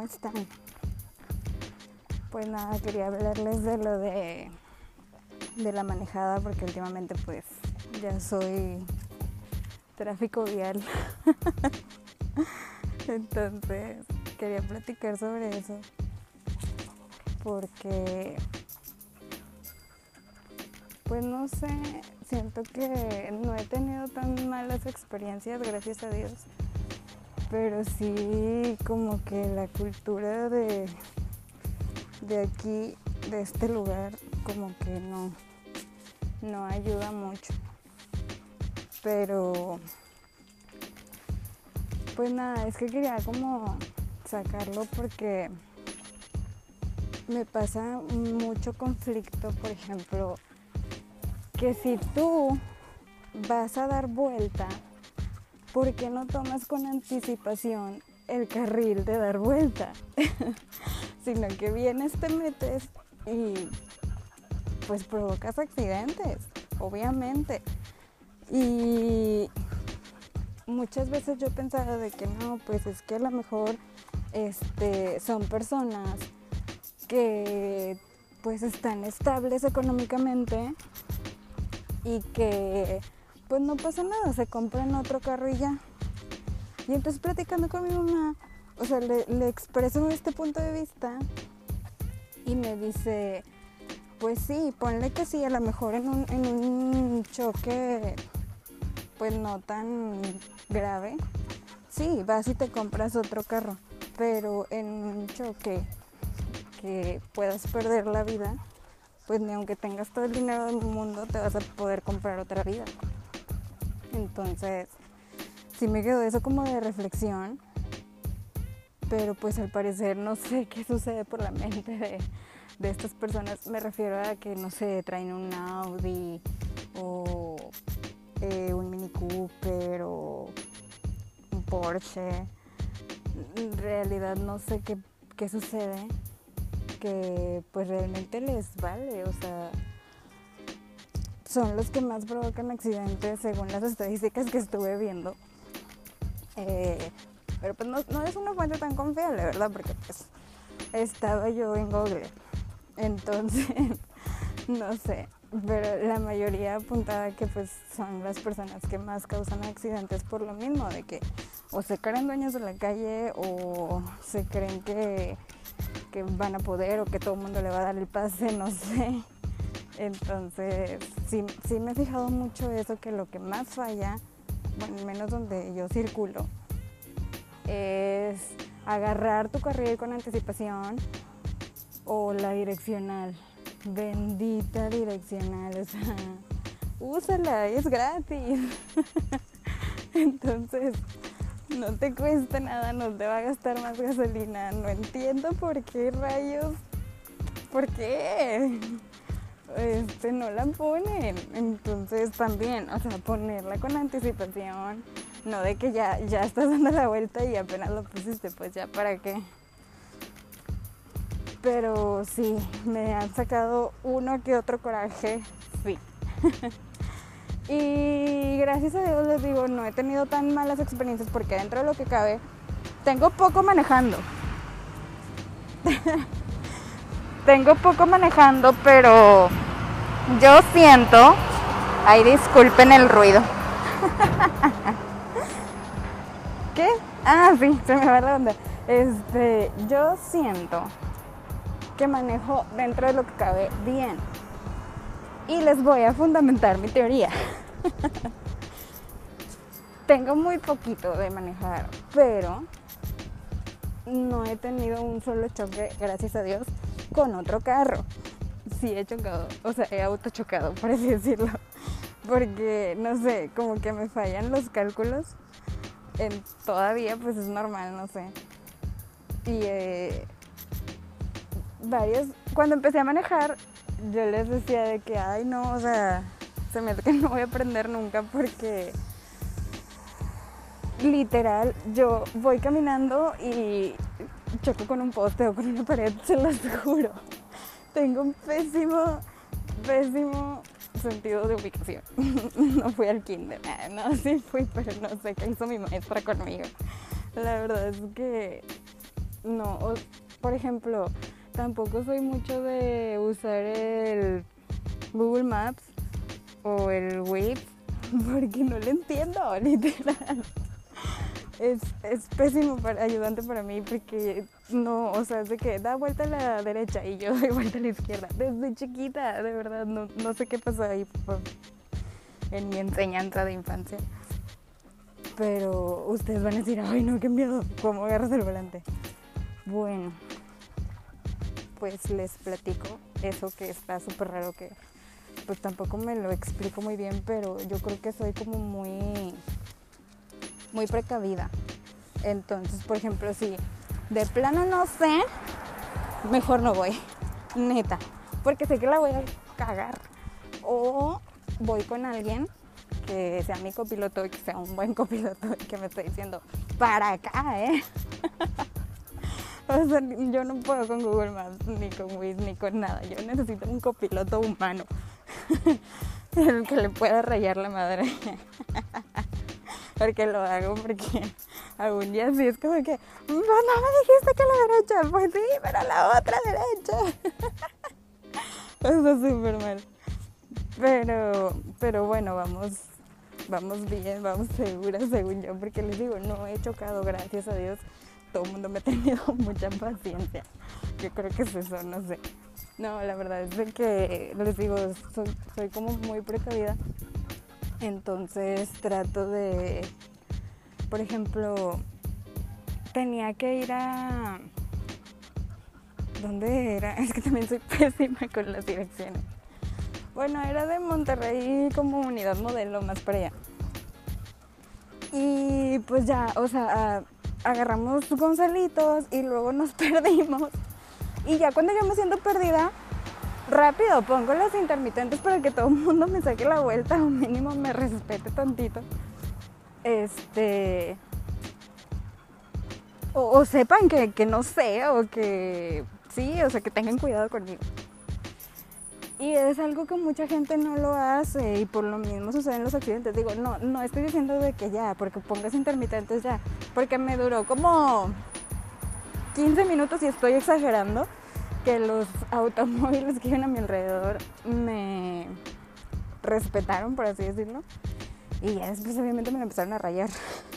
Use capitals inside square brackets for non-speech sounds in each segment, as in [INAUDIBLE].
¿cómo están? Pues nada, quería hablarles de lo de, de la manejada porque últimamente pues ya soy tráfico vial. [LAUGHS] Entonces quería platicar sobre eso porque pues no sé, siento que no he tenido tan malas experiencias, gracias a Dios pero sí como que la cultura de, de aquí, de este lugar, como que no, no ayuda mucho. Pero, pues nada, es que quería como sacarlo porque me pasa mucho conflicto, por ejemplo, que si tú vas a dar vuelta ¿por qué no tomas con anticipación el carril de dar vuelta? [LAUGHS] Sino que vienes, te metes y pues provocas accidentes, obviamente. Y muchas veces yo he pensado de que no, pues es que a lo mejor este, son personas que pues están estables económicamente y que pues no pasa nada, se compran otro carro y ya. Y entonces platicando con mi mamá, o sea, le, expreso este punto de vista y me dice, pues sí, ponle que sí, a lo mejor en un, en un choque pues no tan grave, sí, vas y te compras otro carro, pero en un choque que puedas perder la vida, pues ni aunque tengas todo el dinero del mundo te vas a poder comprar otra vida. Entonces, sí me quedó eso como de reflexión, pero pues al parecer no sé [LAUGHS] qué sucede por la mente de, estas personas. Me refiero a que, no sé, traen un Audi o eh, un Mini Cooper o un Porsche. En realidad no sé qué, qué sucede, que pues realmente les vale, o sea son los que más provocan accidentes según las estadísticas que estuve viendo. Eh, pero pues no, es una fuente tan confiable, ¿verdad? Porque pues estaba yo en Google. Entonces, [LAUGHS] no sé. Pero la mayoría apuntaba que pues son las personas que más causan accidentes por lo mismo, de que o se creen dueños de la calle o se creen que, que van a poder o que todo el mundo le va a dar el pase, no sé. Entonces, sí, sí me he fijado mucho eso, que lo que más falla, bueno, menos donde yo circulo, es agarrar tu carril con anticipación o la direccional. Bendita direccional, o sea, úsala, es gratis. [LAUGHS] Entonces, no te cuesta nada, no te va a gastar más gasolina. No entiendo por qué rayos. ¿Por qué? Este, no la ponen. Entonces también, o sea, ponerla con anticipación, no de que ya, ya estás dando la vuelta y apenas lo pusiste, pues ya para qué. Pero sí, me han sacado uno que otro coraje, sí. [LAUGHS] y gracias a Dios les digo, no he tenido tan malas experiencias porque dentro de lo que cabe, tengo poco manejando. [LAUGHS] tengo poco manejando, pero yo siento, ay disculpen el ruido. [LAUGHS] ¿Qué? Ah, sí, se me va la onda. Este, yo siento que manejo dentro de lo que cabe bien. Y les voy a fundamentar mi teoría. [LAUGHS] Tengo muy poquito de manejar, pero no he tenido un solo choque, gracias a Dios, con otro carro. Sí, he chocado, o sea, he autochocado, [LAUGHS] por así decirlo. Porque, no sé, como que me fallan los cálculos. En, todavía, pues es normal, no sé. Y eh, varios, cuando empecé a manejar, yo les decía de que, ay, no, o sea, se me hace que no voy a aprender nunca porque literal, yo voy caminando y choco con un poste o con una pared, se los juro. Tengo un pésimo, pésimo sentido de ubicación. [LAUGHS] no fui al kinder, ah, no, sí fui, pero no sé qué hizo mi maestra conmigo. La verdad es que no, por ejemplo, tampoco soy mucho de usar el Google Maps o el Waze [LAUGHS] porque no lo entiendo, [LAUGHS] literal. Es, es, pésimo ayudante para mí porque no, o sea, es de que da vuelta a la derecha y yo [LAUGHS] doy vuelta a la izquierda. Desde chiquita, de verdad, no, no sé qué pasó ahí en mi enseñanza de infancia. Pero ustedes van a decir, ay no, qué miedo, ¿cómo agarras el volante? Bueno, pues les platico eso que está súper raro que pues tampoco me lo explico muy bien, pero yo creo que soy como muy, muy precavida. Entonces, por ejemplo, si de plano no sé, mejor no voy, [LAUGHS] neta, porque sé que la voy a cagar. O voy con alguien que sea mi copiloto y que sea un buen [LAUGHS] copiloto y que me esté diciendo, para acá, ¿eh? [LAUGHS] o sea, yo no puedo con Google Maps, ni con Waze, ni con nada. Yo necesito un copiloto humano. el que le pueda rayar la madre. Porque lo hago porque [LAUGHS] algún día sí es como que, no, me dijiste que la derecha, pues sí, pero la otra derecha. [LAUGHS] Eso es súper mal. Pero, pero bueno, vamos, vamos bien, vamos seguras según yo, porque les digo, no he chocado, gracias a Dios. Todo el mundo me ha tenido [LAUGHS] mucha paciencia. Yo creo que es eso, no sé. No, la verdad es que les digo, soy, como muy precavida. Entonces trato de, por ejemplo, tenía que ir a... ¿Dónde era? [LAUGHS] Es que también soy pésima con las direcciones. Bueno, era de Monterrey como unidad modelo, más para allá. Y pues ya, o sea, agarramos Gonzalitos y luego nos [LAUGHS] perdimos. Y ya cuando yo me siento perdida, rápido pongo las intermitentes para que todo el mundo me saque la vuelta o mínimo me respete tantito. Este. O, sepan que, que, no sé, o que sí, o sea, que tengan cuidado conmigo. Y es algo que mucha gente no lo hace y por lo mismo suceden los accidentes. Digo, no, no estoy diciendo de que ya, porque pongas intermitentes ya, porque me duró como 15 minutos y estoy exagerando que los automóviles que iban a mi alrededor me respetaron, por así decirlo. Y ya después obviamente me empezaron a rayar.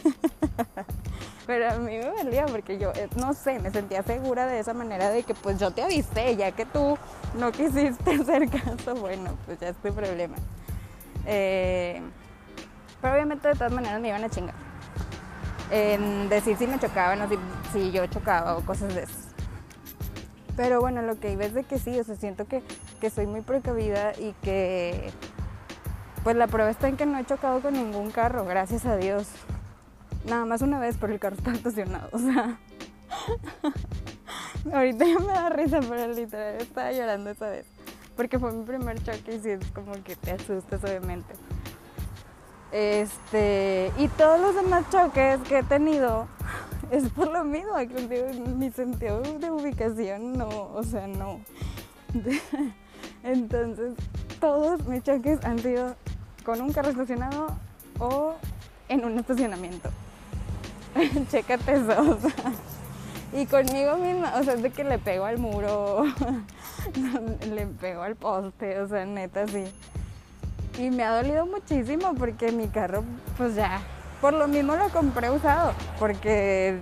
[LAUGHS] Pero a mí me valía porque yo, eh, no sé, me sentía segura de esa manera de que pues yo te avisé, ya que tú no quisiste [LAUGHS] hacer caso, bueno, pues ya es tu problema. Eh, pero obviamente de todas maneras me iban a chingar. En decir si me chocaban o si, si yo chocaba o cosas de eso. Pero bueno, lo que iba es de que sí, o sea, siento que, que soy muy precavida y que pues la prueba está en que no he chocado con ningún carro, gracias a Dios. Nada más una vez, por el carro está estacionado, o sea. [LAUGHS] Ahorita ya me da risa, pero literal estaba llorando esa vez. Porque fue mi primer choque y sí es como que te asustas, obviamente. Este, y todos los demás choques que he tenido es por lo mismo, mi sentido de ubicación no, o sea, no. [LAUGHS] Entonces, todos mis choques han sido con un carro estacionado o en un estacionamiento. [LAUGHS] Chécate eso, Y conmigo misma, o sea, es de que le pego al muro, [LAUGHS] le pego al poste, o sea, neta, sí. Y me ha dolido muchísimo porque mi carro, pues ya, por lo mismo lo compré usado, porque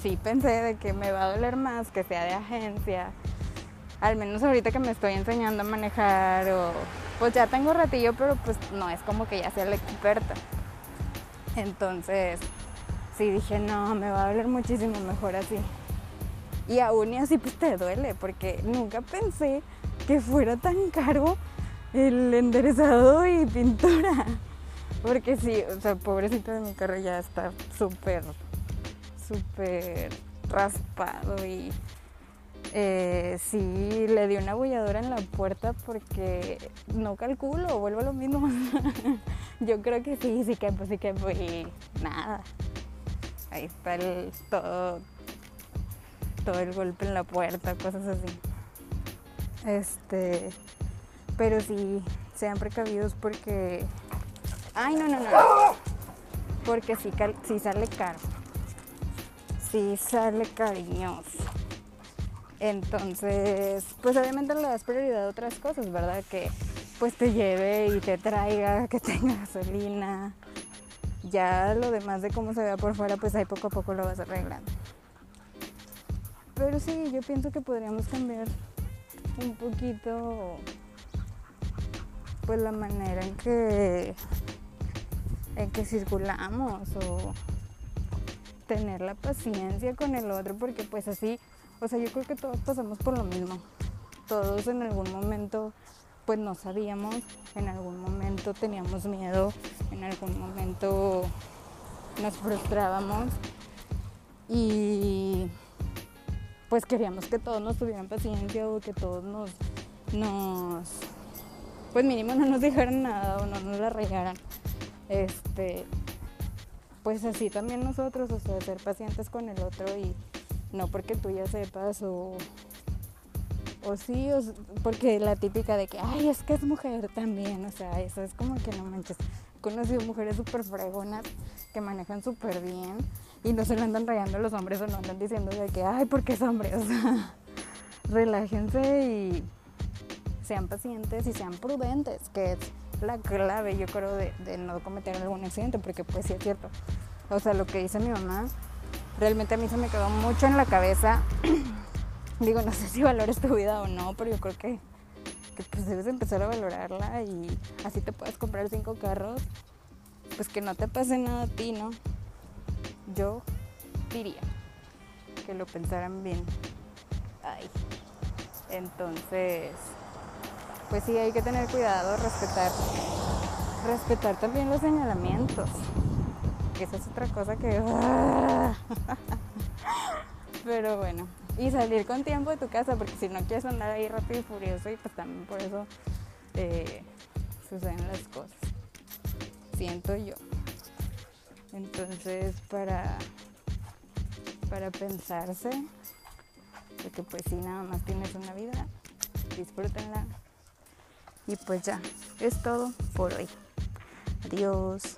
sí pensé de que me va a doler más que sea de agencia. Al menos ahorita que me estoy enseñando a manejar o pues ya tengo ratillo, pero pues no es como que ya sea la experta. Entonces, sí dije, no, me va a doler muchísimo mejor así. Y aún así pues te duele, porque nunca pensé que fuera tan caro el enderezado y pintura. Porque sí, o sea, pobrecito de mi carro ya está súper, súper raspado y eh, sí le di una abolladora en la puerta porque no calculo, vuelvo a lo mismo. [LAUGHS] Yo creo que sí, sí que pues sí que y nada. Ahí está el, todo, todo el golpe en la puerta, cosas así. Este, pero sí, sean precavidos porque Ay, no, no, no. Porque sí, sale caro. Sí sale cariñoso. Entonces, pues obviamente le das prioridad a otras cosas, ¿verdad? Que pues te lleve y te traiga, que tenga gasolina. Ya lo demás de cómo se vea por fuera, pues ahí poco a poco lo vas arreglando. Pero sí, yo pienso que podríamos cambiar un poquito pues la manera en que en que circulamos o tener la paciencia con el otro porque pues así, o sea, yo creo que todos pasamos por lo mismo. Todos en algún momento pues no sabíamos, en algún momento teníamos miedo, en algún momento nos frustrábamos y pues queríamos que todos nos tuvieran paciencia o que todos nos, nos pues mínimo no nos dijeran nada o no nos la regaran. Este, pues así también nosotros, o sea, ser pacientes con el otro y no porque tú ya sepas o, o sí, o, porque la típica de que, ay, es que es mujer también, o sea, eso es como que no manches. He conocido mujeres súper fregonas que manejan súper bien y no se lo andan rayando los hombres o no andan diciendo de que, ay, porque es hombre, o sea, [LAUGHS] relájense y sean pacientes y sean prudentes, que es la clave, yo creo, de, no cometer algún accidente, porque pues sí es cierto. O sea, lo que dice mi mamá, realmente a mí se me quedó mucho en la cabeza. [CLEARS THROAT] Digo, no sé si valores tu vida o no, pero yo creo que, pues debes empezar a valorarla y así te puedes comprar cinco carros, pues que no te pase nada a ti, ¿no? Yo diría que lo pensaran bien. Ay. Entonces, pues sí hay que tener cuidado, respetar, respetar también los señalamientos. Esa es otra cosa que. [LAUGHS] Pero bueno, y salir con tiempo de tu casa, porque si no quieres andar ahí rápido y furioso, y pues también por eso eh, suceden las cosas. Siento yo. Entonces, para, para pensarse, porque pues si nada más tienes una vida, disfrútenla y pues ya, es todo por hoy. Adiós.